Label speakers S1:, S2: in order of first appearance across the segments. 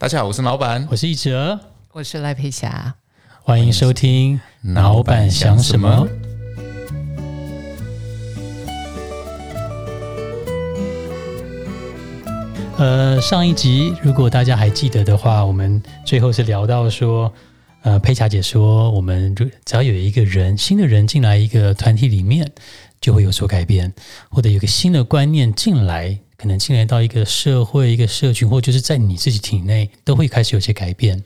S1: 大家好，我是老板，
S2: 我是一哲，
S3: 我是赖佩霞，
S2: 欢迎收听《老板想什么》。呃，上一集如果大家还记得的话，我们最后是聊到说，呃，佩霞姐说，我们只要有一个人新的人进来一个团体里面，就会有所改变，或者有个新的观念进来。可能进来到一个社会、一个社群，或就是在你自己体内，都会开始有些改变。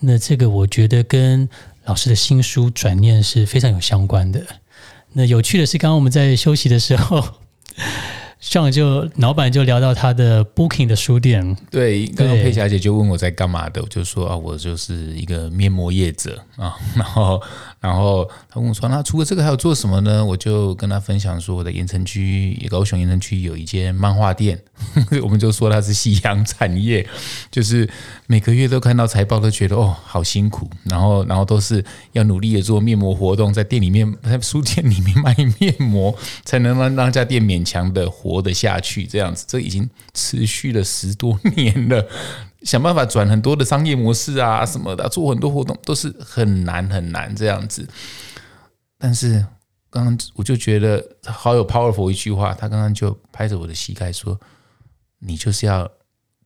S2: 那这个我觉得跟老师的新书转念是非常有相关的。那有趣的是，刚刚我们在休息的时候。上就老板就聊到他的 Booking 的书店，
S1: 对，刚刚佩霞姐就问我在干嘛的，我就说啊，我就是一个面膜业者啊，然后，然后他跟我说，那除了这个还有做什么呢？我就跟他分享说，我的盐城区，高雄盐城区有一间漫画店，我们就说它是夕阳产业，就是每个月都看到财报都觉得哦，好辛苦，然后，然后都是要努力的做面膜活动，在店里面，在书店里面卖面膜，才能让让家店勉强的。活得下去这样子，这已经持续了十多年了。想办法转很多的商业模式啊什么的，做很多活动都是很难很难这样子。但是刚刚我就觉得好有 powerful 一句话，他刚刚就拍着我的膝盖说：“你就是要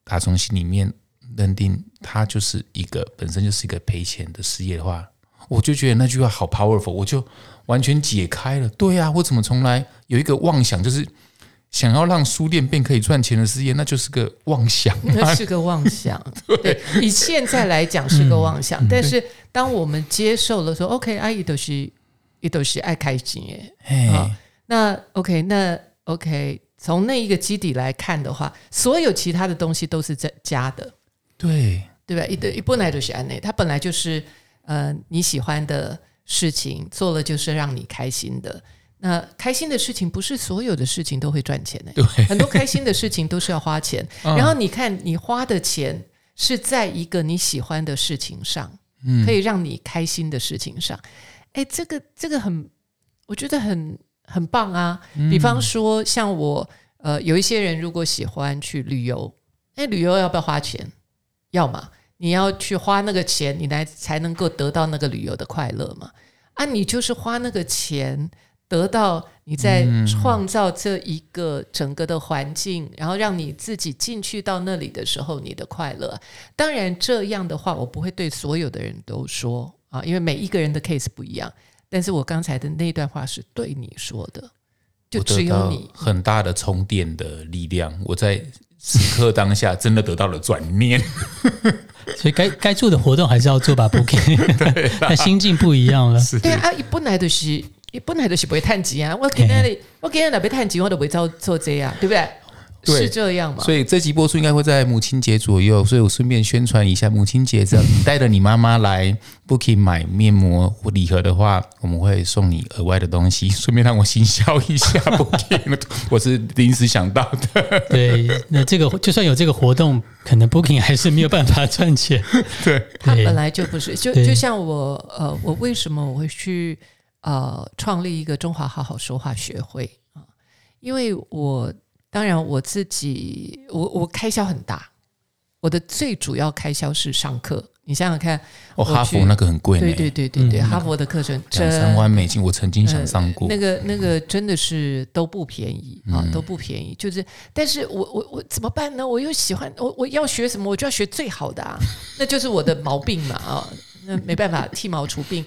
S1: 打从心里面认定，他就是一个本身就是一个赔钱的事业的话。”我就觉得那句话好 powerful，我就完全解开了。对呀，我怎么从来有一个妄想就是。想要让书店变可以赚钱的事业，那就是个妄想。
S3: 那是个妄想。对，以现在来讲是个妄想。但是当我们接受了说，OK，阿姨都是，也都是爱开心耶。啊，那 OK，那 OK，从那一个基底来看的话，所有其他的东西都是在加的。
S1: 对，
S3: 对吧？一的一本来就是安内，它本来就是呃你喜欢的事情，做了就是让你开心的。那开心的事情不是所有的事情都会赚钱的，
S1: 对，
S3: 很多开心的事情都是要花钱。然后你看，你花的钱是在一个你喜欢的事情上，嗯，可以让你开心的事情上。哎，这个这个很，我觉得很很棒啊。比方说，像我，呃，有一些人如果喜欢去旅游，哎，旅游要不要花钱？要嘛，你要去花那个钱，你来才能够得到那个旅游的快乐嘛。啊，你就是花那个钱。得到你在创造这一个整个的环境，然后让你自己进去到那里的时候，你的快乐。当然，这样的话我不会对所有的人都说啊，因为每一个人的 case 不一样。但是我刚才的那段话是对你说的，就只有你
S1: 很大的充电的力量。我在此刻当下真的得到了转念，
S2: 所以该该做的活动还是要做吧，Booking。那 心境不一样了，
S3: 对啊，一本来就是。你本来就是不会探钱啊！我今天我今天哪边探钱，我都不会做做这样，对不对？是这样嘛？
S1: 所以这集播出应该会在母亲节左右，所以我顺便宣传一下，母亲节这样带着你妈妈来 Booking 买面膜或礼盒的话，我们会送你额外的东西，顺便让我行销一下 Booking。我是临时想到的。
S2: 对，那这个就算有这个活动，可能 Booking 还是没有办法赚钱。
S1: 对，
S3: 它本来就不是，就就像我呃，我为什么我会去？呃，创立一个中华好好说话学会啊，因为我当然我自己，我我开销很大，我的最主要开销是上课。你想想看，
S1: 哦，哈佛那个很贵，
S3: 对对对对对，哈佛的课程
S1: 两三万美金，我曾经想上过，
S3: 那个那个真的是都不便宜啊，都不便宜。就是，但是我我我怎么办呢？我又喜欢我我要学什么，我就要学最好的啊，那就是我的毛病嘛啊。那没办法，剃毛除病，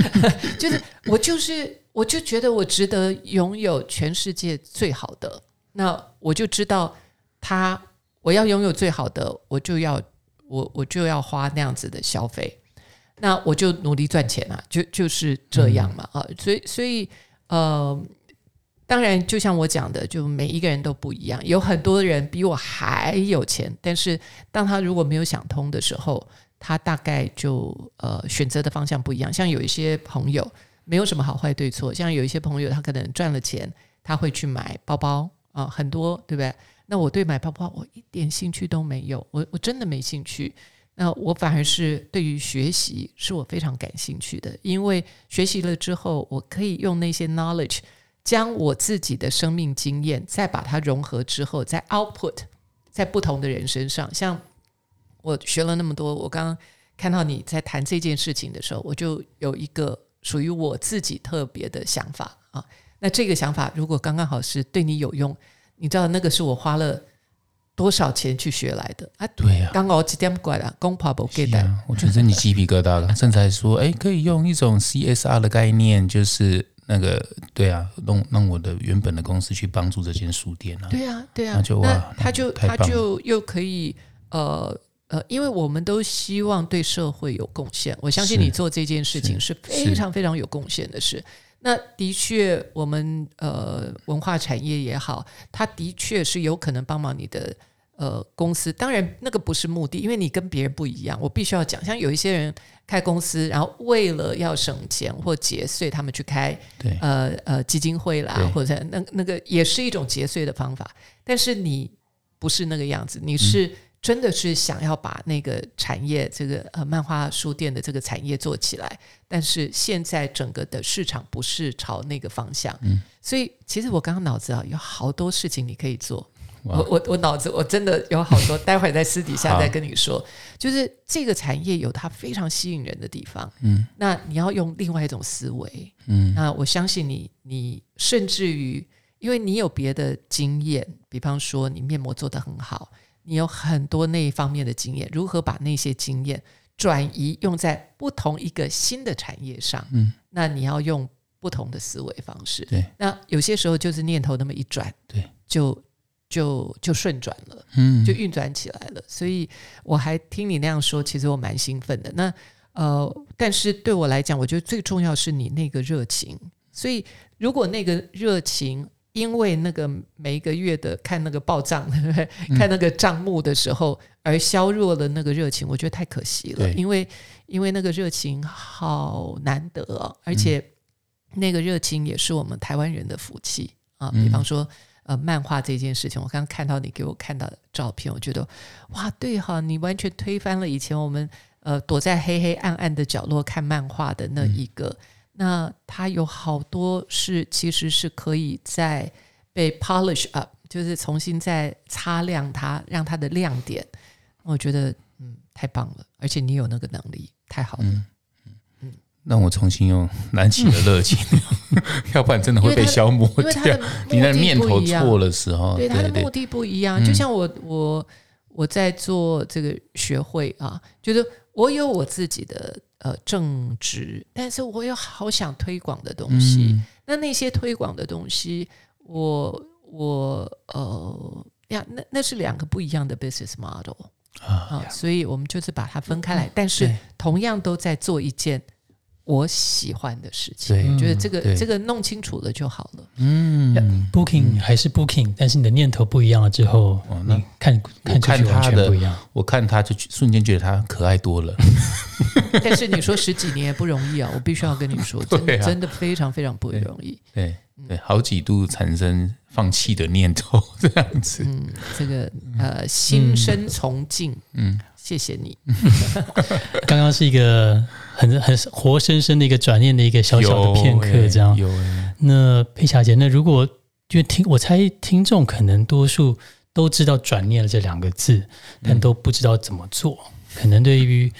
S3: 就是我就是我就觉得我值得拥有全世界最好的，那我就知道他我要拥有最好的，我就要我我就要花那样子的消费，那我就努力赚钱啊，就就是这样嘛啊，所以所以呃，当然就像我讲的，就每一个人都不一样，有很多人比我还有钱，但是当他如果没有想通的时候。他大概就呃选择的方向不一样，像有一些朋友没有什么好坏对错，像有一些朋友他可能赚了钱，他会去买包包啊，很多对不对？那我对买包包我一点兴趣都没有，我我真的没兴趣。那我反而是对于学习是我非常感兴趣的，因为学习了之后，我可以用那些 knowledge 将我自己的生命经验再把它融合之后，再 output 在不同的人身上，像。我学了那么多，我刚刚看到你在谈这件事情的时候，我就有一个属于我自己特别的想法啊。那这个想法如果刚刚好是对你有用，你知道那个是我花了多少钱去学来的啊？
S1: 对呀、
S3: 刚好几点过来，公跑不给的。
S1: 我觉得你鸡皮疙瘩了。甚至还说，哎，可以用一种 CSR 的概念，就是那个，对啊，弄弄我的原本的公司去帮助这间书店啊。
S3: 对啊，对啊，
S1: 那就哇
S3: 他就他就又可以呃呃，因为我们都希望对社会有贡献，我相信你做这件事情是非常非常有贡献的事。那的确，我们呃文化产业也好，它的确是有可能帮忙你的呃公司。当然，那个不是目的，因为你跟别人不一样。我必须要讲，像有一些人开公司，然后为了要省钱或节税，他们去开呃呃基金会啦，或者那那个也是一种节税的方法。但是你不是那个样子，你是真的是想要把那个产业，这个呃漫画书店的这个产业做起来。但是现在整个的市场不是朝那个方向，
S1: 嗯。
S3: 所以其实我刚刚脑子啊有好多事情你可以做。我我我脑子我真的有好多，待会儿在私底下再跟你说。就是这个产业有它非常吸引人的地方，
S1: 嗯。
S3: 那你要用另外一种思维，
S1: 嗯。
S3: 那我相信你，你甚至于，因为你有别的经验，比方说你面膜做得很好，你有很多那一方面的经验，如何把那些经验转移用在不同一个新的产业上？
S1: 嗯，
S3: 那你要用不同的思维方式。
S1: 对，
S3: 那有些时候就是念头那么一转，
S1: 对，
S3: 就就就顺转了。
S1: 嗯，
S3: 就运转起来了。所以我还听你那样说，其实我蛮兴奋的。那呃，但是对我来讲，我觉得最重要是你那个热情。所以如果那个热情因为那个每一个月的看那个报账，对不对？看那个账目的时候而削弱了那个热情，我觉得太可惜了。
S1: 对
S3: 因为因为那个热情好难得、哦，而且那个热情也是我们台湾人的福气啊。比方说。呃，漫画这件事情，我刚刚看到你给我看到的照片，我觉得哇，对哈，你完全推翻了以前我们呃躲在黑黑暗暗的角落看漫画的那一个。那它有好多是其实是可以在被 polish up，就是重新再擦亮它，让它的亮点。我觉得嗯太棒了，而且你有那个能力，太好了。
S1: 嗯让我重新用燃起了热情，要不然真的会被消磨掉。你
S3: 那
S1: 念头错的时候，
S3: 对他的目的不一样，就像我我我在做这个学会啊，就是我有我自己的呃正直，但是我有好想推广的东西。
S1: 嗯
S3: 那那些推广的东西，我我呃呀，那那是两个不一样的 business model
S1: 啊，
S3: 啊，所以我们就是把它分开来，但是同样都在做一件我喜欢的事情。
S1: 对
S3: 我觉得这个这个弄清楚了就好了。
S1: 嗯
S2: ，Booking 还是 Booking，但是你的念头不一样了之后，
S1: 哦那
S2: 你看看出去完全不一样。
S1: 我看他就瞬间觉得他可爱多了。
S3: 但是你说十几年也不容易啊，我必须要跟你说，真的、
S1: 啊
S3: 真的非常非常不容易。
S1: 对对，好几度产生放弃的念头，这样子。
S3: 嗯，这个呃心生崇敬，
S1: 嗯，
S3: 谢谢你。
S2: 刚刚是一个很很活生生的一个转念的一个小小的片刻，
S1: 欸
S2: 这样。
S1: 有欸
S2: 那佩霞姐，那如果就听我猜听众可能多数都知道“转念”了这两个字，但都不知道怎么做。可能对于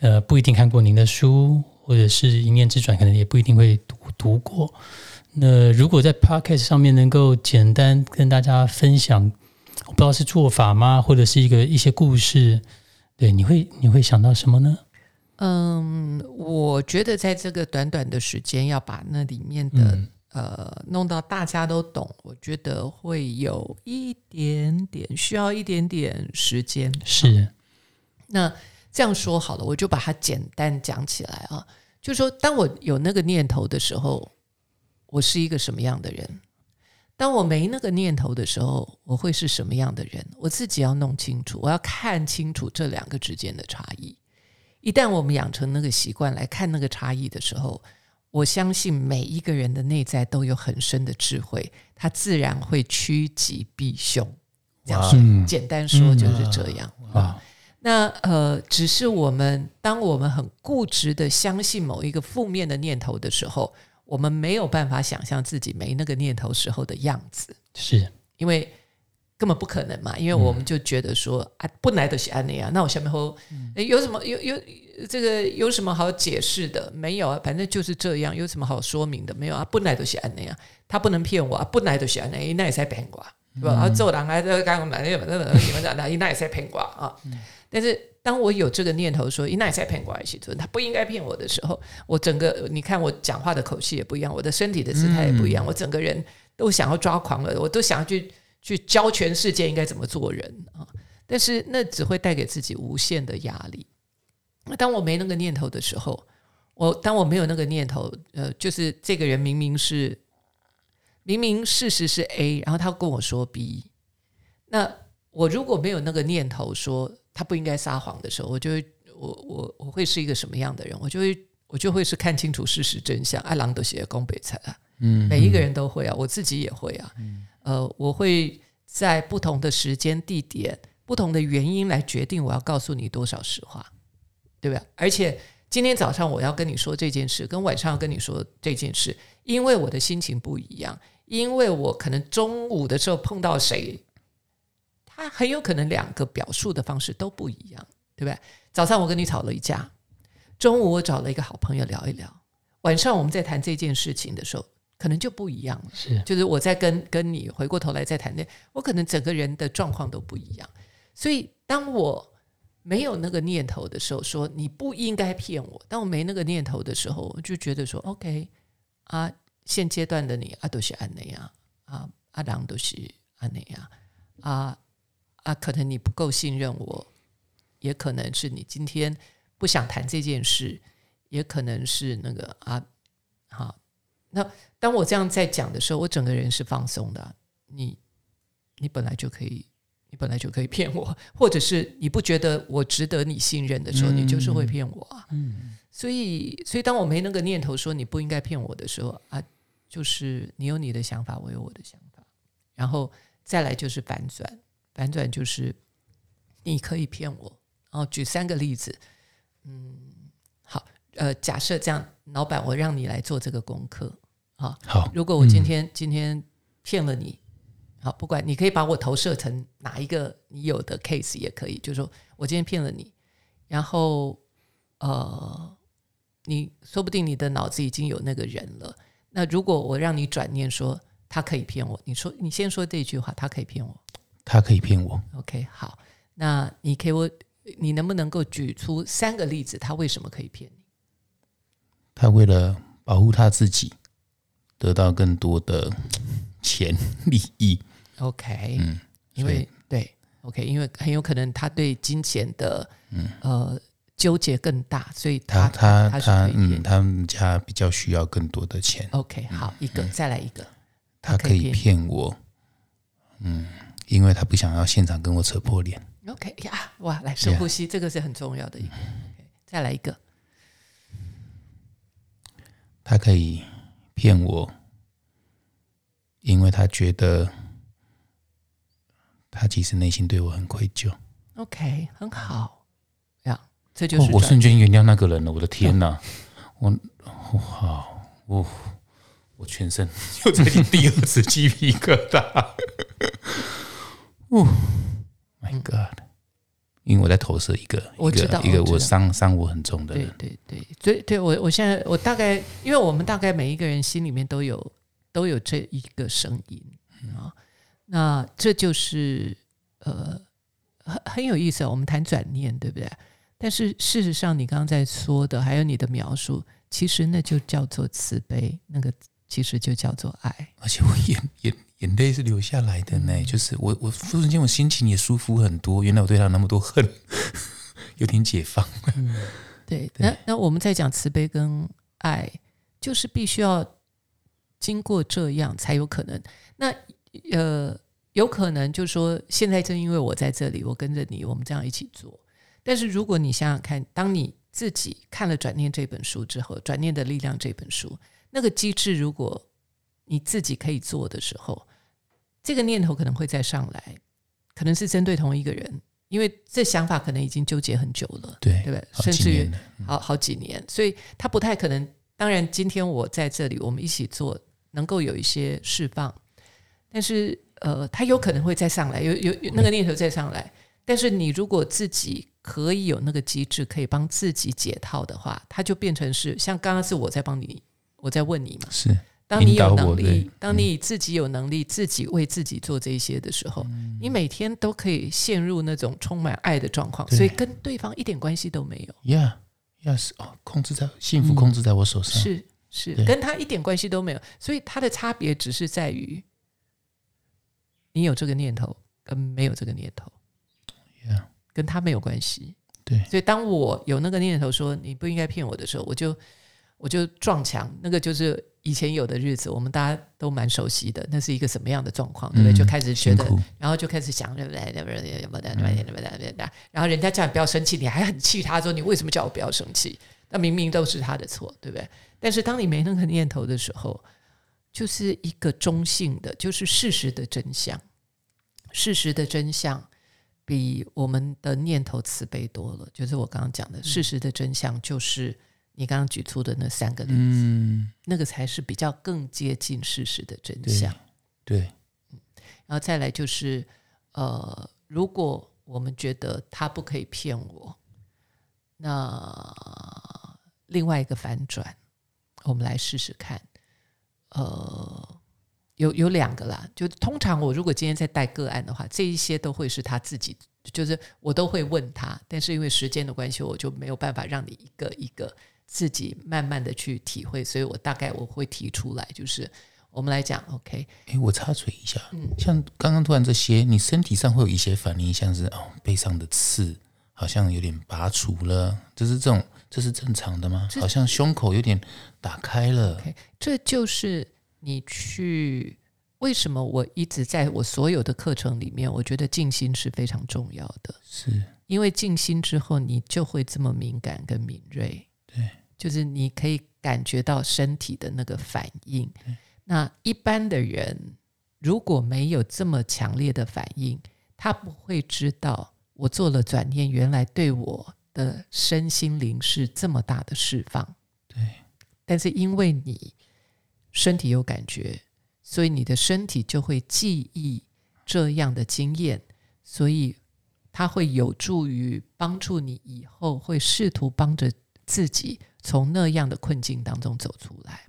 S2: 呃不一定看过您的书，或者是一念之转，可能也不一定会读读过。那如果在 podcast 上面能够简单跟大家分享，我不知道是做法吗，或者是一个一些故事，对，你会你会想到什么呢？
S3: 嗯，我觉得在这个短短的时间要把那里面的、
S1: 嗯
S3: 呃弄到大家都懂，我觉得会有一点点需要一点点时间。
S2: 是
S3: 那这样说好了，我就把它简单讲起来啊。就是说，当我有那个念头的时候，我是一个什么样的人？当我没那个念头的时候，我会是什么样的人？我自己要弄清楚，我要看清楚这两个之间的差异。一旦我们养成那个习惯来看那个差异的时候，我相信每一个人的内在都有很深的智慧，他自然会趋吉避凶。这样说，
S2: 嗯。
S3: 简单说就是这样。
S2: 啊，
S3: 那呃，只是我们当我们很固执的相信某一个负面的念头的时候，我们没有办法想象自己没那个念头时候的样子，
S2: 是。
S3: 因为根本不可能嘛，因为我们就觉得说啊，本来就是安内啊，那我下面后诶有什么有有这个有什么好解释的？没有啊，反正就是这样，有什么好说明的？没有啊，本来就是安内啊，他不能骗我啊，本来就是安内，那也在骗我，对吧？啊，做人还在刚刚买那个那个你们讲的，那也在骗我啊。但是当我有这个念头说，那也在骗我，其实他不应该骗我的时候，我整个你看我讲话的口气也不一样，我的身体的姿态也不一样，我整个人都想要抓狂了，我都想要去。去教全世界应该怎么做人啊！但是那只会带给自己无限的压力。那当我没那个念头的时候，我当我没有那个念头，呃，就是这个人明明是明明事实是 A，然后他跟我说 B，那我如果没有那个念头说他不应该撒谎的时候，我就会我我我会是一个什么样的人？我就会我就会是看清楚事实真相。阿郎都写宫北菜啊，嗯，每一个人都会啊，我自己也会啊，嗯。呃，我会在不同的时间、地点、不同的原因来决定我要告诉你多少实话，对吧？而且今天早上我要跟你说这件事，跟晚上要跟你说这件事，因为我的心情不一样，因为我可能中午的时候碰到谁，他很有可能两个表述的方式都不一样，对不对？早上我跟你吵了一架，中午我找了一个好朋友聊一聊，晚上我们在谈这件事情的时候。可能就不一样了，
S2: 是，
S3: 就是我在跟跟你回过头来再谈那，我可能整个人的状况都不一样。所以当我没有那个念头的时候，说你不应该骗我；当我没那个念头的时候，我就觉得说，OK 啊，现阶段的你啊都是安内啊，啊阿郎都是安内啊，啊啊，可能你不够信任我，也可能是你今天不想谈这件事，也可能是那个啊，好。那当我这样在讲的时候，我整个人是放松的。你，你本来就可以，你本来就可以骗我，或者是你不觉得我值得你信任的时候，你就是会骗我啊。嗯，所以，所以当我没那个念头说你不应该骗我的时候啊，就是你有你的想法，我有我的想法，然后再来就是反转，反转就是你可以骗我。然后举三个例子，嗯，好，呃，假设这样，老板，我让你来做这个功课。
S1: 好，好。
S3: 如果我今天今天骗了你，好，不管你可以把我投射成哪一个你有的 case 也可以，就是说我今天骗了你，然后呃，你说不定你的脑子已经有那个人了。那如果我让你转念说他可以骗我，你说你先说这句话，他可以骗我，
S1: 他可以骗我。
S3: OK，好，那你给我，你能不能够举出三个例子，他为什么可以骗你？
S1: 他为了保护他自己。得到更多的钱利益
S3: ，OK，嗯，因为对，OK，因为很有可能他对金钱的嗯。呃纠结更大，所以他
S1: 他他嗯，他们家比较需要更多的钱。
S3: OK，好，一个再来一个，
S1: 他可以骗我，嗯，因为他不想要现场跟我扯破脸。
S3: OK 呀，哇，来深呼吸，这个是很重要的一个。再来一个，
S1: 他可以。骗我，因为他觉得他其实内心对我很愧疚。
S3: OK，很好呀，这就是
S1: 我瞬间原谅那个人了。我的天哪，我好，我我全身又在起第二次 鸡皮疙瘩。哦，My God！因为我在投射一个，
S3: 我知道
S1: 一个我伤伤我很重的人，
S3: 对对对，所以对我我现在我大概，因为我们大概每一个人心里面都有都有这一个声音啊，那这就是呃很很有意思。我们谈转念，对不对？但是事实上，你刚刚在说的，还有你的描述，其实那就叫做慈悲，那个其实就叫做爱，
S1: 而且我眼眼。眼泪是流下来的呢，就是我我突然间我心情也舒服很多。原来我对他那么多恨，有点解放。
S3: 嗯，对。那那我们在讲慈悲跟爱，就是必须要经过这样才有可能。那呃，有可能就是说，现在正因为我在这里，我跟着你，我们这样一起做。但是如果你想想看，当你自己看了《转念》这本书之后，《转念的力量》这本书，那个机制如果。你自己可以做的时候，这个念头可能会再上来，可能是针对同一个人，因为这想法可能已经纠结很久了，
S1: 对
S3: 对不对？甚至于好好几年，所以他不太可能。当然，今天我在这里，我们一起做，能够有一些释放。但是呃，他有可能会再上来，有有有那个念头再上来。但是你如果自己可以有那个机制，可以帮自己解套的话，它就变成是像刚刚是我在帮你，我在问你嘛。
S1: 是
S3: 当你有能力，当你自己有能力，自己为自己做这些的时候，你每天都可以陷入那种充满爱的状况，所以跟对方一点关系都没有。
S1: ，Yeah Yes 哦，控制在幸福控制在我手上，
S3: 是是，跟他一点关系都没有，所以他的差别只是在于你有这个念头跟没有这个念头
S1: ，Yeah。
S3: 跟他没有关系。
S1: 对。
S3: 所以当我有那个念头说你不应该骗我的时候，我就我就撞墙，那个就是以前有的日子，我们大家都蛮熟悉的，那是一个什么样的状况，对不对？
S1: 嗯
S3: 就开始觉得然后就开始想，对不对？对不对？对不对？对不对？对不对？对不对？然后人家叫你不要生气，你还很气他说你为什么叫我不要生气？那明明都是他的错，对不对？但是当你没那个念头的时候，就是一个中性的，就是事实的真相。事实的真相比我们的念头慈悲多了。就是我刚刚讲的，事实的真相就是你刚刚举出的那三个例子，
S1: 嗯，
S3: 那个才是比较更接近事实的真
S1: 对
S3: 相。
S1: 对，
S3: 然后再来就是，呃，如果我们觉得他不可以骗我，那另外一个反转，我们来试试看。呃，有有两个啦，就通常我如果今天在带个案的话，这一些都会是他自己，就是我都会问他，但是因为时间的关系，我就没有办法让你一个一个自己慢慢的去体会，所以我大概我会提出来，就是我们来讲，OK，
S1: 哎，我插嘴一下，
S3: 嗯。
S1: 像刚刚突然这些，你身体上会有一些反应，像是哦背上的刺好像有点拔除了，就是这种，这是正常的吗？好像胸口有点打开了。
S3: 这就是你去为什么我一直在我所有的课程里面，我觉得静心是非常重要的，
S1: 是。
S3: 因为静心之后，你就会这么敏感跟敏锐，
S1: 对，
S3: 就是你可以感觉到身体的那个反应。那一般的人如果没有这么强烈的反应，他不会知道我做了转念，原来对我的身心灵是这么大的释放。
S1: 对，
S3: 但是因为你身体有感觉，所以你的身体就会记忆这样的经验，所以它会有助于帮助你以后会试图帮着自己从那样的困境当中走出来。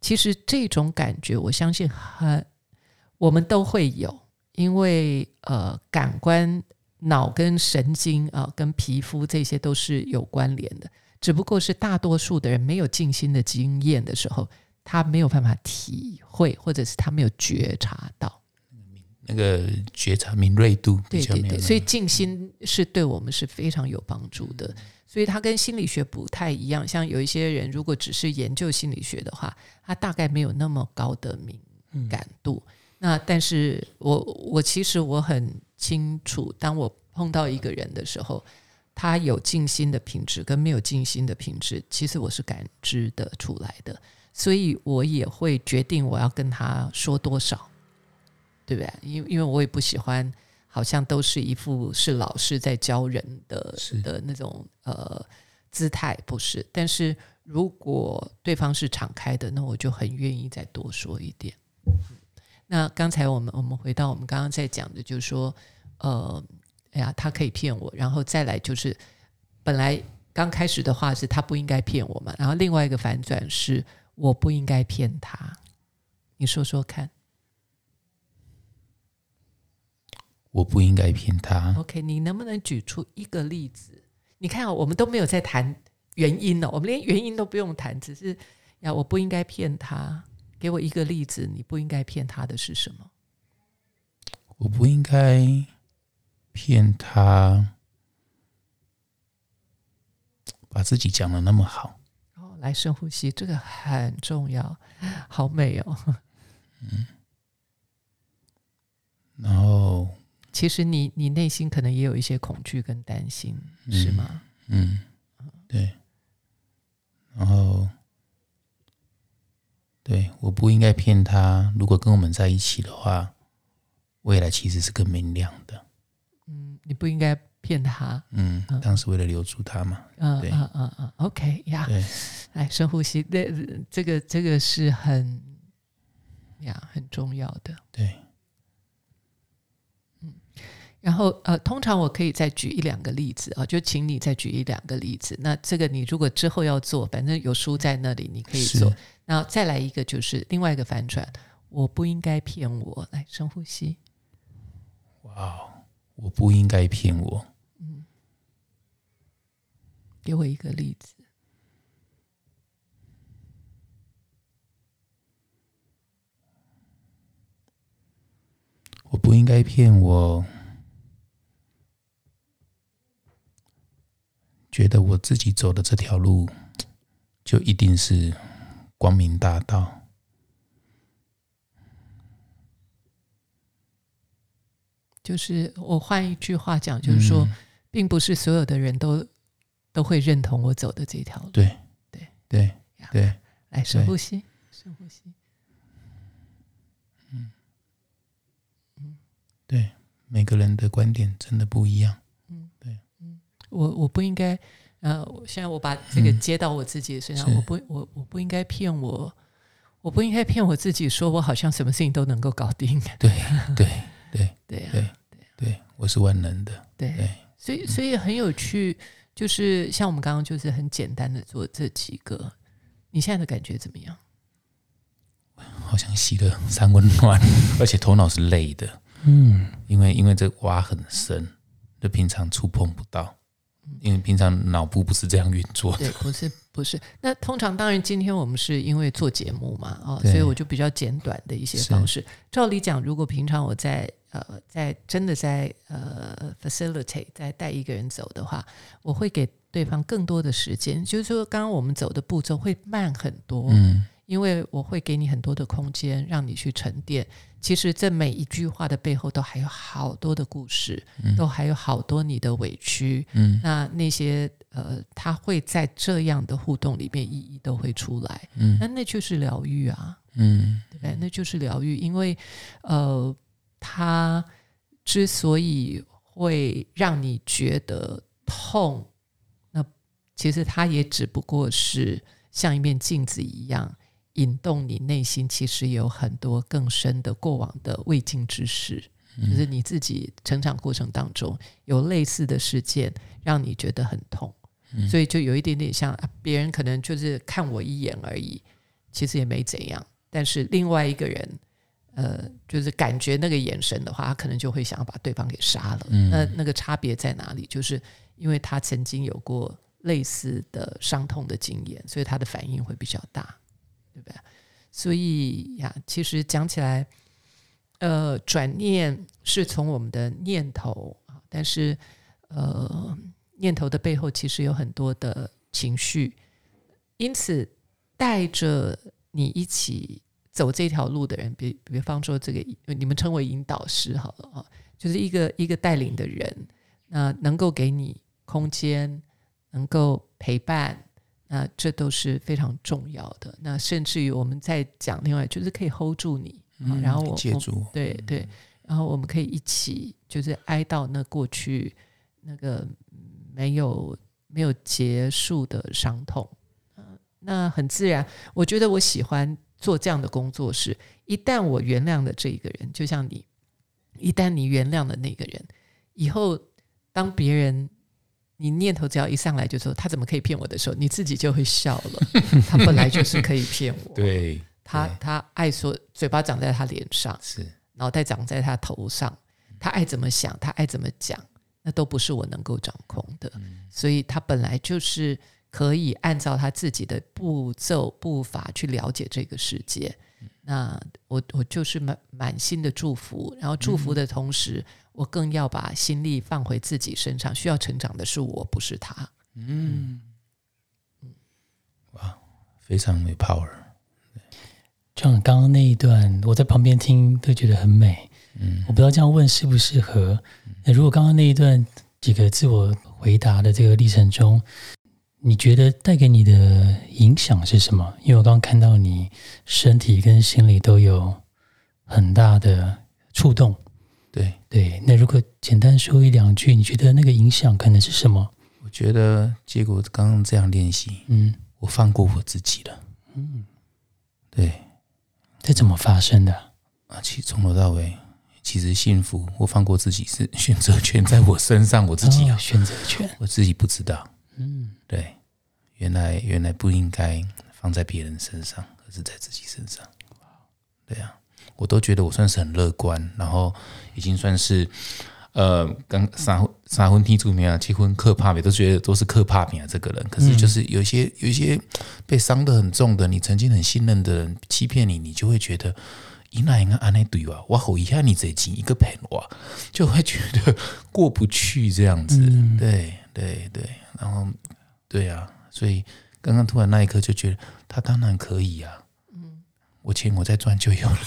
S3: 其实这种感觉，我相信很我们都会有，因为呃，感官、脑跟神经啊、跟皮肤这些都是有关联的。只不过是大多数的人没有静心的经验的时候，他没有办法体会，或者是他没有觉察到。
S1: 那个觉察敏锐度比
S3: 对对对，
S1: 较没有那么，
S3: 所以静心是对我们是非常有帮助的。所以它跟心理学不太一样，像有一些人如果只是研究心理学的话，他大概没有那么高的敏感度。那但是我我其实我很清楚，当我碰到一个人的时候，他有静心的品质跟没有静心的品质，其实我是感知得出来的，所以我也会决定我要跟他说多少，对不对？因为因为我也不喜欢，好像都是一副是老师在教人的
S1: 是
S3: 的那种呃姿态，不是。但是如果对方是敞开的，那我就很愿意再多说一点。那刚才我们我们回到我们刚刚在讲的，就是说，呃，哎呀，他可以骗我，然后再来就是，本来刚开始的话是他不应该骗我嘛，然后另外一个反转是我不应该骗他，你说说看。
S1: 我不应该骗他。
S3: OK，你能不能举出一个例子？你看、啊，我们都没有在谈原因呢、我们连原因都不用谈，只是呀，我不应该骗他。给我一个例子，你不应该骗他的是什么？
S1: 我不应该骗他，把自己讲的那么好。
S3: 哦，来深呼吸，这个很重要，好美哦。
S1: 嗯然后，
S3: 其实你你内心可能也有一些恐惧跟担心，是吗？
S1: 嗯，对，然后，对，我不应该骗他。如果跟我们在一起的话，未来其实是更明亮的。
S3: 嗯，你不应该骗他。
S1: 嗯，当时为了留住他嘛。
S3: 嗯
S1: 对
S3: 嗯嗯嗯，OK 呀，
S1: 对，
S3: 来深呼吸，这这个这个是很呀很重要的。
S1: 对，
S3: 然后呃，通常我可以再举一两个例子啊，就请你再举一两个例子。那这个你如果之后要做，反正有书在那里，你可以做
S1: 是。
S3: 然后再来一个就是另外一个反转，我不应该骗我。来深呼吸，
S1: 哇，我不应该骗我。
S3: 嗯给我一个例子。
S1: 我不应该骗我，觉得我自己走的这条路就一定是光明大道。
S3: 就是我换一句话讲，就是说，
S1: 嗯
S3: 并不是所有的人都都会认同我走的这条路。
S1: 对
S3: 对
S1: 对
S3: 呀
S1: 对，
S3: 来深呼吸，深呼吸。
S1: 对，每个人的观点真的不一样。
S3: 我我不应该，呃，我现在我把这个接到我自己的身上，
S1: 是
S3: 我不我我不应该骗我，我不应该骗我自己，说我好像什么事情都能够搞定。
S1: 对对对
S3: 对呀、
S1: 对 对，我是万能的。
S3: 对，
S1: 对，
S3: 所以所以很有趣，就是像我们刚刚就是很简单的做这几个，你现在的感觉怎么样？
S1: 好像洗了三温暖，而且头脑是累的，
S2: 嗯，
S1: 因为因为这挖很深，就平常触碰不到，因为平常脑部不是这样运作的。
S3: 对，不是不是。那通常当然，今天我们是因为做节目嘛，
S1: 哦、
S3: 所以我就比较简短的一些方式。照理讲，如果平常我在呃在真的在呃 facilitate 在带一个人走的话，我会给对方更多的时间，就是说，刚刚我们走的步骤会慢很多。
S1: 嗯，
S3: 因为我会给你很多的空间，让你去沉淀。其实这每一句话的背后，都还有好多的故事，都还有好多你的委屈。
S1: 嗯，
S3: 那那些呃，他会在这样的互动里面，一一都会出来。
S1: 嗯
S3: 那那就是疗愈啊，
S1: 嗯
S3: 对不对？那就是疗愈，因为呃，他之所以会让你觉得痛，那其实它也只不过是像一面镜子一样，引动你内心其实有很多更深的过往的未尽之事。就是你自己成长过程当中有类似的事件，让你觉得很痛，所以就有一点点像啊别人可能就是看我一眼而已，其实也没怎样。但是另外一个人，呃，就是感觉那个眼神的话，他可能就会想要把对方给杀了。那那个差别在哪里？就是因为他曾经有过类似的伤痛的经验，所以他的反应会比较大，对不对？所以呀，其实讲起来，呃，转念是从我们的念头啊，但是呃，念头的背后其实有很多的情绪，因此带着你一起走这条路的人，比比方说这个你们称为引导师好了啊，就是一个一个带领的人，那能够给你空间，能够陪伴。那这都是非常重要的。那甚至于我们在讲另外，就是可以 hold 住你，啊然后我对对，然后我们可以一起就是哀悼那过去那个嗯没有没有结束的伤痛。嗯，那很自然，我觉得我喜欢做这样的工作是，一旦我原谅了这一个人，就像你，一旦你原谅了那个人，以后当别人。你念头只要一上来就说他怎么可以骗我的时候，你自己就会笑了。他本来就是可以骗我，
S1: 对，
S3: 他他爱说嘴巴长在他脸上，
S1: 是。
S3: 脑袋长在他头上，他爱怎么想，他爱怎么讲，那都不是我能够掌控的。所以他本来就是可以按照他自己的步骤步伐去了解这个世界。那我我就是满满心的祝福，然后祝福的同时，我更要把心力放回自己身上。需要成长的是我，不是他。
S1: 嗯，哇非常有 power。
S2: 就像刚刚那一段，我在旁边听都觉得很美。嗯，我不知道这样问适不适合。那如果刚刚那一段几个自我回答的这个历程中，你觉得带给你的影响是什么？因为我刚刚看到你身体跟心理都有很大的触动。
S1: 对，
S2: 对，那如果简单说一两句，你觉得那个影响可能是什么？
S1: 我觉得结果刚刚这样练习，
S2: 嗯，
S1: 我放过我自己了。嗯，对
S2: 这怎么发生的？
S1: 啊，其实从头到尾其实幸福我放过自己是 选择权在我身上，我自己啊，
S2: 哦选择权，
S1: 我自己不知道。嗯，对，原来原来不应该放在别人身上，而是在自己身上。对啊，我都觉得我算是很乐观，然后已经算是呃，刚三三婚踢出名啊，七婚克怕别都觉得都是克怕别啊这个人，可是就是有一些有一些被伤得很重的，你曾经很信任的人欺骗你，你就会觉得。咦那应该安内对哇，我好一下你这钱一个骗我，就会觉得过不去这样子。对对对，然后对啊，所以刚刚突然那一刻就觉得他当然可以啊。我钱我再赚就有了。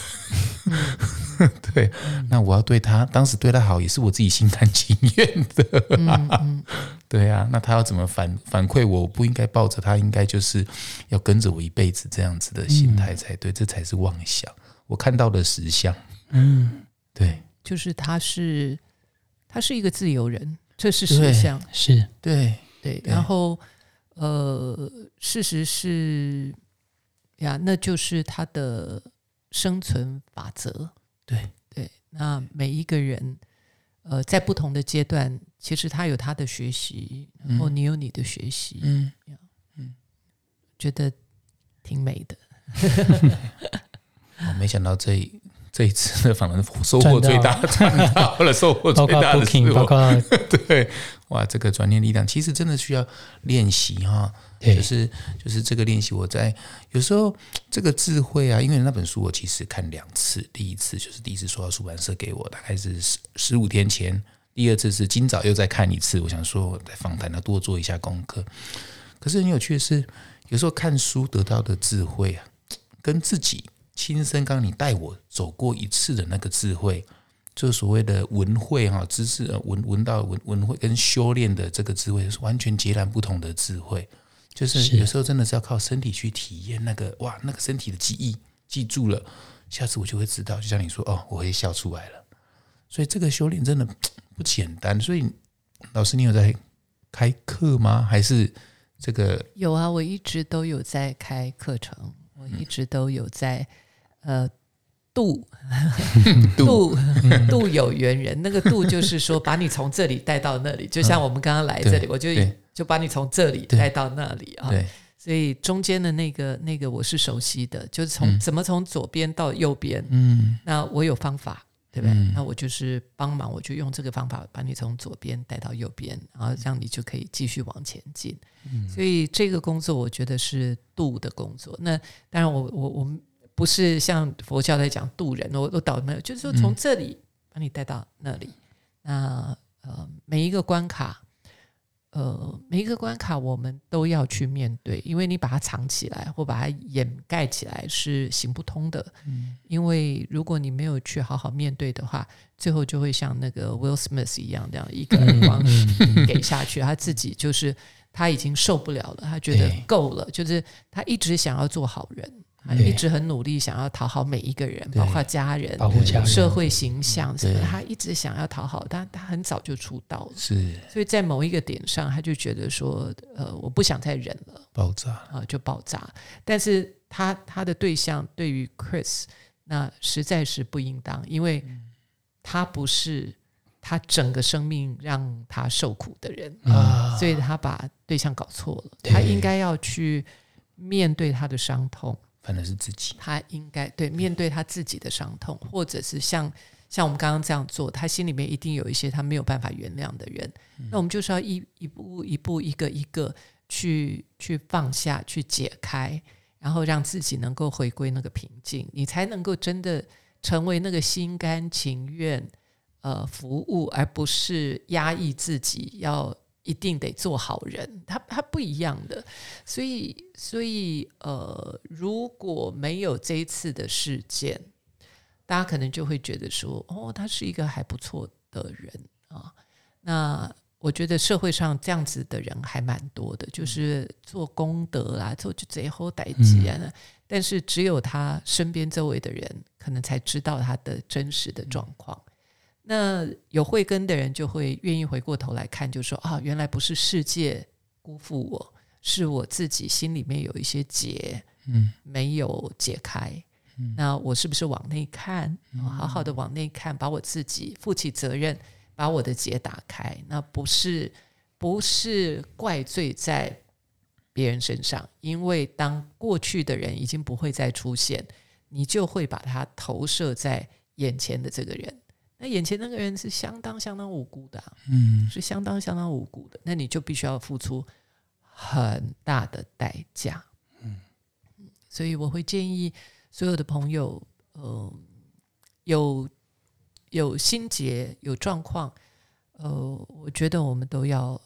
S1: 对，那我要对他，当时对他好也是我自己心甘情愿的。对啊，那他要怎么反反馈我？我不应该抱着他，应该就是要跟着我一辈子这样子的心态才对，这才是妄想。我看到的实相，
S2: 嗯，
S1: 对
S3: 就是他是他是一个自由人，这是实相。
S2: 是
S1: 对
S3: 对，然后呃，事实是呀，那就是他的生存法则。
S1: 对
S3: 对，那每一个人呃，在不同的阶段，其实他有他的学习，然后你有你的学习，
S1: 嗯
S3: 觉得挺美的。
S1: 我没想到这这一次的访谈收获最大，赚到了收获最大的
S2: 包
S1: 我。
S2: 括
S1: 对，哇，这个转念力量其实真的需要练习哈。
S2: 对
S1: 就是就是这个练习，我在有时候这个智慧啊，因为那本书我其实看两次，第一次就是第一次收到出版社给我，大概是十十五天前；第二次是今早又再看一次，我想说我在访谈要多做一下功课。可是很有趣的是，有时候看书得到的智慧啊，跟自己亲身刚刚你带我走过一次的那个智慧，就是所谓的文慧哈，知识呃文文道文文慧跟修炼的这个智慧是完全截然不同的智慧。就是
S2: 是
S1: 有时候真的是要靠身体去体验那个哇，那个身体的记忆记住了，下次我就会知道。就像你说哦，我会笑出来了。所以这个修炼真的 不简单。所以老师，你有在开课吗？还是这个
S3: 有啊，我一直都有在开课程，我一直都有在呃 度。度。度有缘人，那个度就是说把你从这里带到那里，就像我们刚刚来这里，
S1: 对
S3: 我就就把你从这里带到那里啊。
S1: 对。
S3: 所以中间的那个那个我是熟悉的，就是从、怎么从左边到右边，
S1: 嗯。
S3: 那我有方法，对不对？
S1: 嗯。
S3: 那我就是帮忙，我就用这个方法把你从左边带到右边，然后这样你就可以继续往前进。
S1: 嗯。
S3: 所以这个工作我觉得是度的工作。那当然我，我我们不是像佛教在讲渡人，我我倒没有，就是说从这里把你带到那里。那呃，每一个关卡。呃，每一个关卡我们都要去面对，因为你把它藏起来或把它掩盖起来是行不通的。因为如果你没有去好好面对的话，最后就会像那个 Will Smith 一样，这样一个耳光给下去，他自己就是他已经受不了了，他觉得够了，就是他一直想要做好人，一直很努力想要讨好每一个人，包括家人、
S2: 保护家人。
S3: 社会形象他一直想要讨好，但他很早就出道了。
S1: 是。
S3: 所以在某一个点上，他就觉得说，呃，我不想再忍了，
S1: 爆炸。
S3: 啊、就爆炸。但是他他的对象对于 Chris，那实在是不应当，因为他不是他整个生命让他受苦的人，
S1: 啊！
S3: 所以他把对象搞错了。他应该要去面对他的伤痛，
S1: 反正是自己
S3: 他应该对面对他自己的伤痛，或者是像像我们刚刚这样做，他心里面一定有一些他没有办法原谅的人。那我们就是要一一步一步一个一个去去放下，去解开，然后让自己能够回归那个平静，你才能够真的成为那个心甘情愿呃服务，而不是压抑自己要。一定得做好人，他他不一样的，所以所以呃，如果没有这一次的事件，大家可能就会觉得说，哦，他是一个还不错的人啊。那我觉得社会上这样子的人还蛮多的，就是做功德啊，做就贼后歹机啊。但是只有他身边周围的人，可能才知道他的真实的状况。那有慧根的人就会愿意回过头来看，就说啊，原来不是世界辜负我，是我自己心里面有一些结，
S1: 嗯，
S3: 没有解开。那我是不是往内看，好好的往内看，把我自己负起责任，把我的结打开。那不是不是怪罪在别人身上，因为当过去的人已经不会再出现，你就会把它投射在眼前的这个人。那眼前那个人是相当相当无辜的，嗯，是相当相当无辜的。那你就必须要付出很大的代价，嗯，所以我会建议。所有的朋友，呃，有有心结、有状况，呃，我觉得我们都要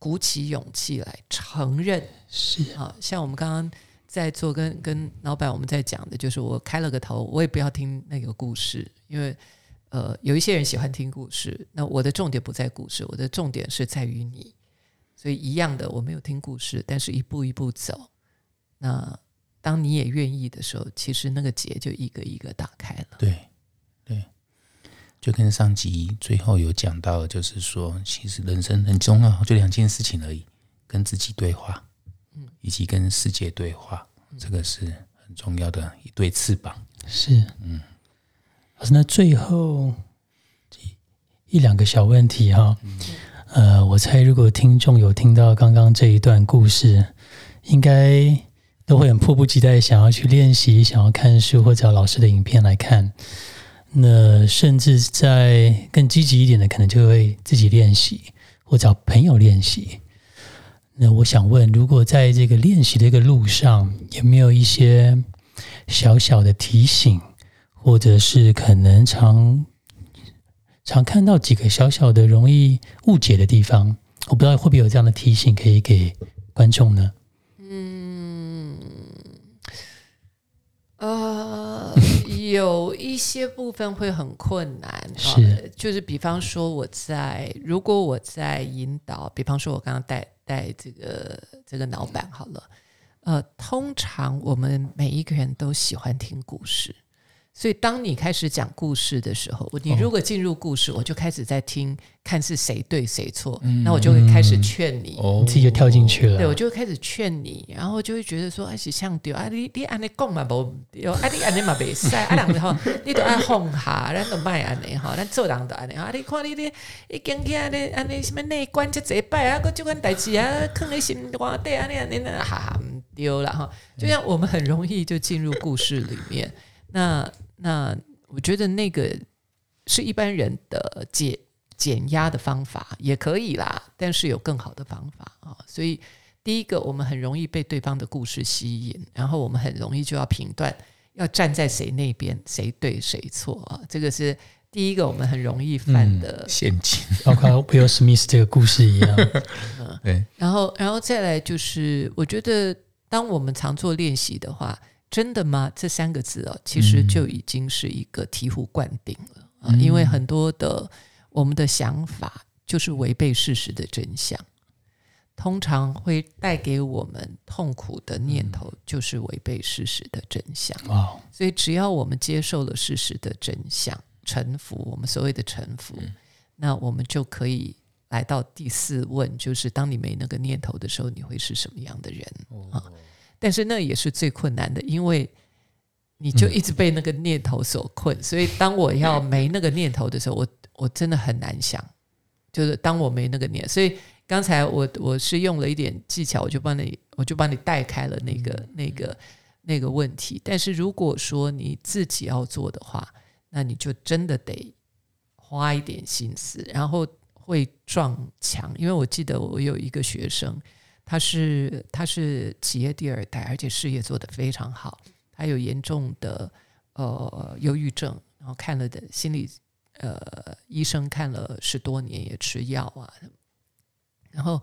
S3: 鼓起勇气来承认。
S2: 是
S3: 啊，像我们刚刚在做跟跟老板我们在讲的，就是我开了个头，我也不要听那个故事，因为呃，有一些人喜欢听故事，那我的重点不在故事，我的重点是在于你。所以一样的，我没有听故事，但是一步一步走，那。当你也愿意的时候，其实那个结就一个一个打开了。
S1: 对，对，就跟上集最后有讲到，就是说，其实人生很重要，就两件事情而已：跟自己对话，嗯，以及跟世界对话。这个是很重要的一对翅膀。
S2: 是，嗯。老师，那最后一两个小问题哈，呃，我猜如果听众有听到刚刚这一段故事，应该。都会很迫不及待想要去练习，想要看书或找老师的影片来看。那甚至在更积极一点的，可能就会自己练习或找朋友练习。那我想问，如果在这个练习的一个路上，有没有一些小小的提醒，或者是可能常常看到几个小小的容易误解的地方？我不知道会不会有这样的提醒可以给观众呢？
S3: 嗯呃，有一些部分会很困难，
S2: 是，
S3: 就是比方说我在，如果我在引导，比方说我刚刚带带这个这个老板好了，呃，通常我们每一个人都喜欢听故事。所以，当你开始讲故事的时候，你如果进入故事，我就开始在听，看是谁对谁错，那我就会开始劝你，你
S2: 自己就跳进去了。
S3: 对，我就会开始劝你，然后就会觉得说，哎，是像丢啊，你你安尼讲嘛，无有啊，你安尼嘛袂使，啊，人后你都爱哄下，咱都卖安尼哈，咱做人都安尼啊，你看你你一经起安尼安尼什么内观这一拜啊，个这款代志啊，囥在心肝底安尼安尼哈哈丢了哈，就像我们很容易就进入故事里面，那。那我觉得那个是一般人的解减压的方法也可以啦，但是有更好的方法啊。所以第一个，我们很容易被对方的故事吸引，然后我们很容易就要评断，要站在谁那边，谁对谁错啊。这个是第一个我们很容易犯的
S1: 陷阱，
S2: 包括 Will Smith 这个故事一样。
S1: 对，
S3: 然后然后再来就是，我觉得当我们常做练习的话。真的吗？这三个字哦，其实就已经是一个醍醐灌顶了啊！因为很多的我们的想法就是违背事实的真相，通常会带给我们痛苦的念头就是违背事实的真相啊！所以只要我们接受了事实的真相，臣服，我们所谓的臣服，那我们就可以来到第四问，就是当你没那个念头的时候，你会是什么样的人啊？但是那也是最困难的，因为你就一直被那个念头所困。所以当我要没那个念头的时候，我我真的很难想。就是当我没那个念，所以刚才我我是用了一点技巧，我就帮你我就帮你带开了那个那个那个问题。但是如果说你自己要做的话，那你就真的得花一点心思，然后会撞墙。因为我记得我有一个学生。他是他是企业第二代，而且事业做得非常好。他有严重的呃忧郁症，然后看了的心理呃医生看了十多年，也吃药啊。然后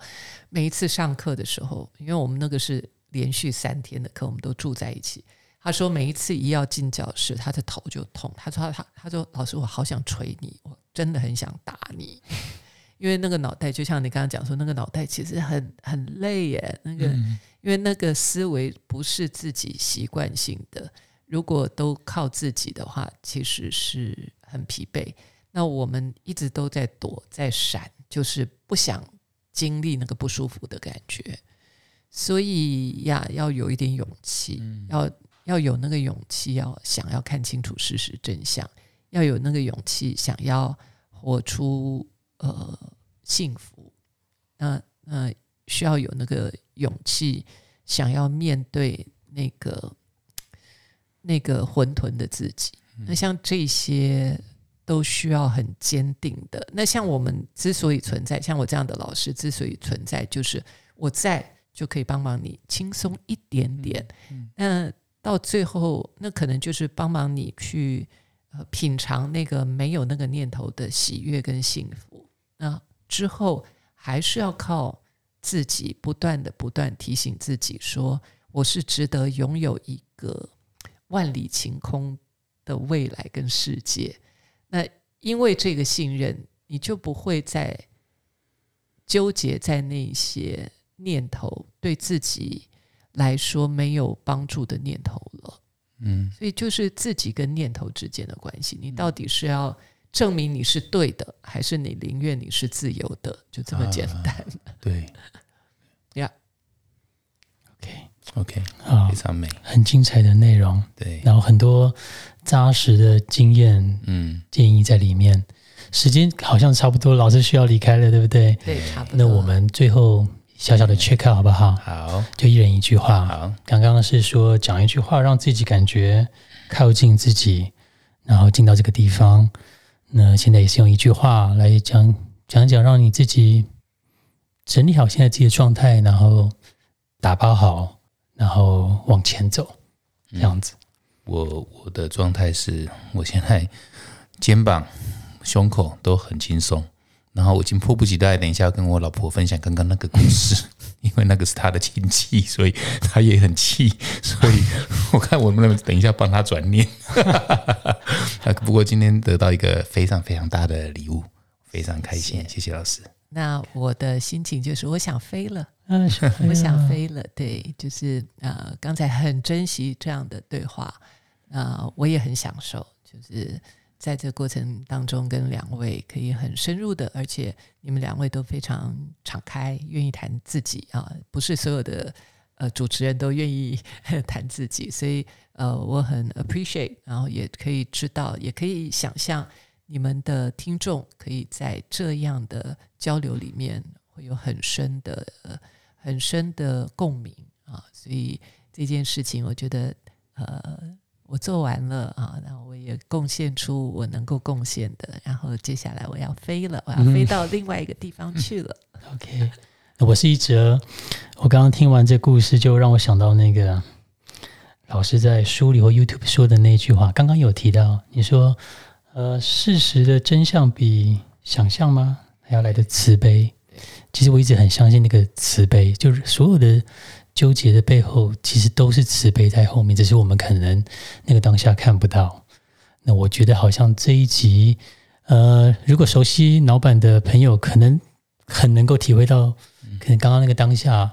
S3: 每一次上课的时候，因为我们那个是连续三天的课，我们都住在一起。他说每一次一要进教室，他的头就痛。他说他他说老师，我好想捶你，我真的很想打你。因为那个脑袋，就像你刚刚讲说，那个脑袋其实很很累耶。那个，因为那个思维不是自己习惯性的，如果都靠自己的话，其实是很疲惫。那我们一直都在躲，在闪，就是不想经历那个不舒服的感觉。所以呀，要有一点勇气，要要有那个勇气，要想要看清楚事实真相，要有那个勇气，想要活出呃幸福。那那需要有那个勇气，想要面对那个那个混沌的自己。那像这些都需要很坚定的。那像我们之所以存在，像我这样的老师之所以存在，就是我在就可以帮忙你轻松一点点。那到最后，那可能就是帮忙你去呃品尝那个没有那个念头的喜悦跟幸福。那之后还是要靠自己不断的不断提醒自己，说我是值得拥有一个万里晴空的未来跟世界。那因为这个信任，你就不会再纠结在那些念头对自己来说没有帮助的念头了。
S1: 嗯，
S3: 所以就是自己跟念头之间的关系，你到底是要证明你是对的，还是你宁愿你是自由的？就这么简单。
S1: 对
S3: 呀
S1: ，OK，，OK，
S2: 好
S1: 非，常美。
S2: 很精彩的内容，
S1: 对，
S2: 然后很多扎实的经验
S1: 嗯，
S2: 建议在里面。时间好像差不多，老师需要离开了，对不对？
S3: 对，差不多。
S2: 那我们最后小小的 check out 好不好？
S1: 好，
S2: 就一人一句话。
S1: 好，
S2: 刚刚是说讲一句话，让自己感觉靠近自己，然后进到这个地方。那现在也是用一句话来讲讲讲，让你自己整理好现在自己的状态，然后打包好，然后往前走，这样子。
S1: 我我的状态是我现在肩膀、胸口都很轻松，然后我已经迫不及待，等一下要跟我老婆分享刚刚那个故事，因为那个是她的亲戚，所以她也很气，所以我看我能不能等一下帮她转念。啊不过今天得到一个非常非常大的礼物，非常开心，谢谢老师。
S3: 那我的心情就是我想飞了。
S2: 啊，
S3: 我想
S2: 啊
S3: 飞了，对，就是呃，刚才很珍惜这样的对话，呃，我也很享受，就是在这过程当中跟两位可以很深入的，而且你们两位都非常敞开，愿意谈自己啊，不是所有的呃主持人都愿意 谈自己，所以呃，我很 appreciate，然后也可以知道，也可以想象你们的听众可以在这样的交流里面会有很深的。呃很深的共鸣啊，所以这件事情，我觉得呃，我做完了啊，然后我也贡献出我能够贡献的，然后接下来我要飞了，我要飞到另外一个地方去了。
S2: OK，我是一哲。我刚刚听完这故事，就让我想到那个老师在书里或 YouTube 说的那句话。刚刚有提到，你说，呃，事实的真相比想象吗？还要来的慈悲。其实我一直很相信那个慈悲，就是所有的纠结的背后，其实都是慈悲在后面，只是我们可能那个当下看不到。那我觉得好像这一集，呃，如果熟悉老板的朋友，可能很能够体会到，可能刚刚那个当下，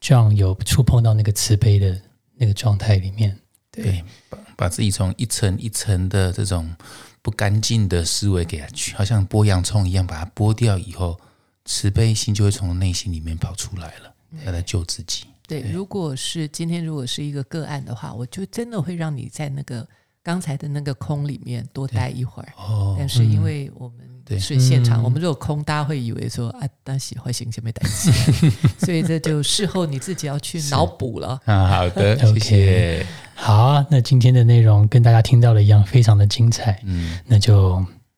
S2: 这样有触碰到那个慈悲的那个状态里面。
S1: 对，把把自己从一层一层的这种不干净的思维给它去，好像剥洋葱一样，把它剥掉以后，慈悲心就会从内心里面跑出来了，要来救自己。
S3: 对，如果是今天如果是一个个案的话，我就真的会让你在那个刚才的那个空里面多待一会儿。
S1: 哦，
S3: 但是因为我们
S1: 对。
S3: 是现场，
S2: 嗯
S3: 我们如果空，大家会以为说啊，当喜欢行就没担心，所以这就事后你自己要去脑补了。
S1: 啊，好的 谢谢。
S2: 好啊，那今天的内容跟大家听到的一样，非常的精彩。
S1: 嗯，
S2: 那就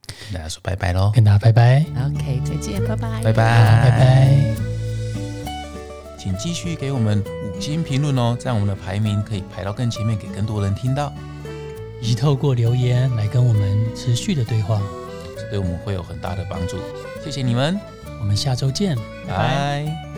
S1: 跟大家说拜拜喽，
S2: 跟大家拜拜
S3: ，OK，再见，拜拜，
S1: 拜拜，
S2: 拜拜。
S1: 请继续给我们五星评论哦，这样我们的排名可以排到更前面，给更多人听到，
S2: 以及透过留言来跟我们持续的对话。
S1: 这对我们会有很大的帮助。谢谢你们，
S2: 我们下周见，拜拜。
S1: 拜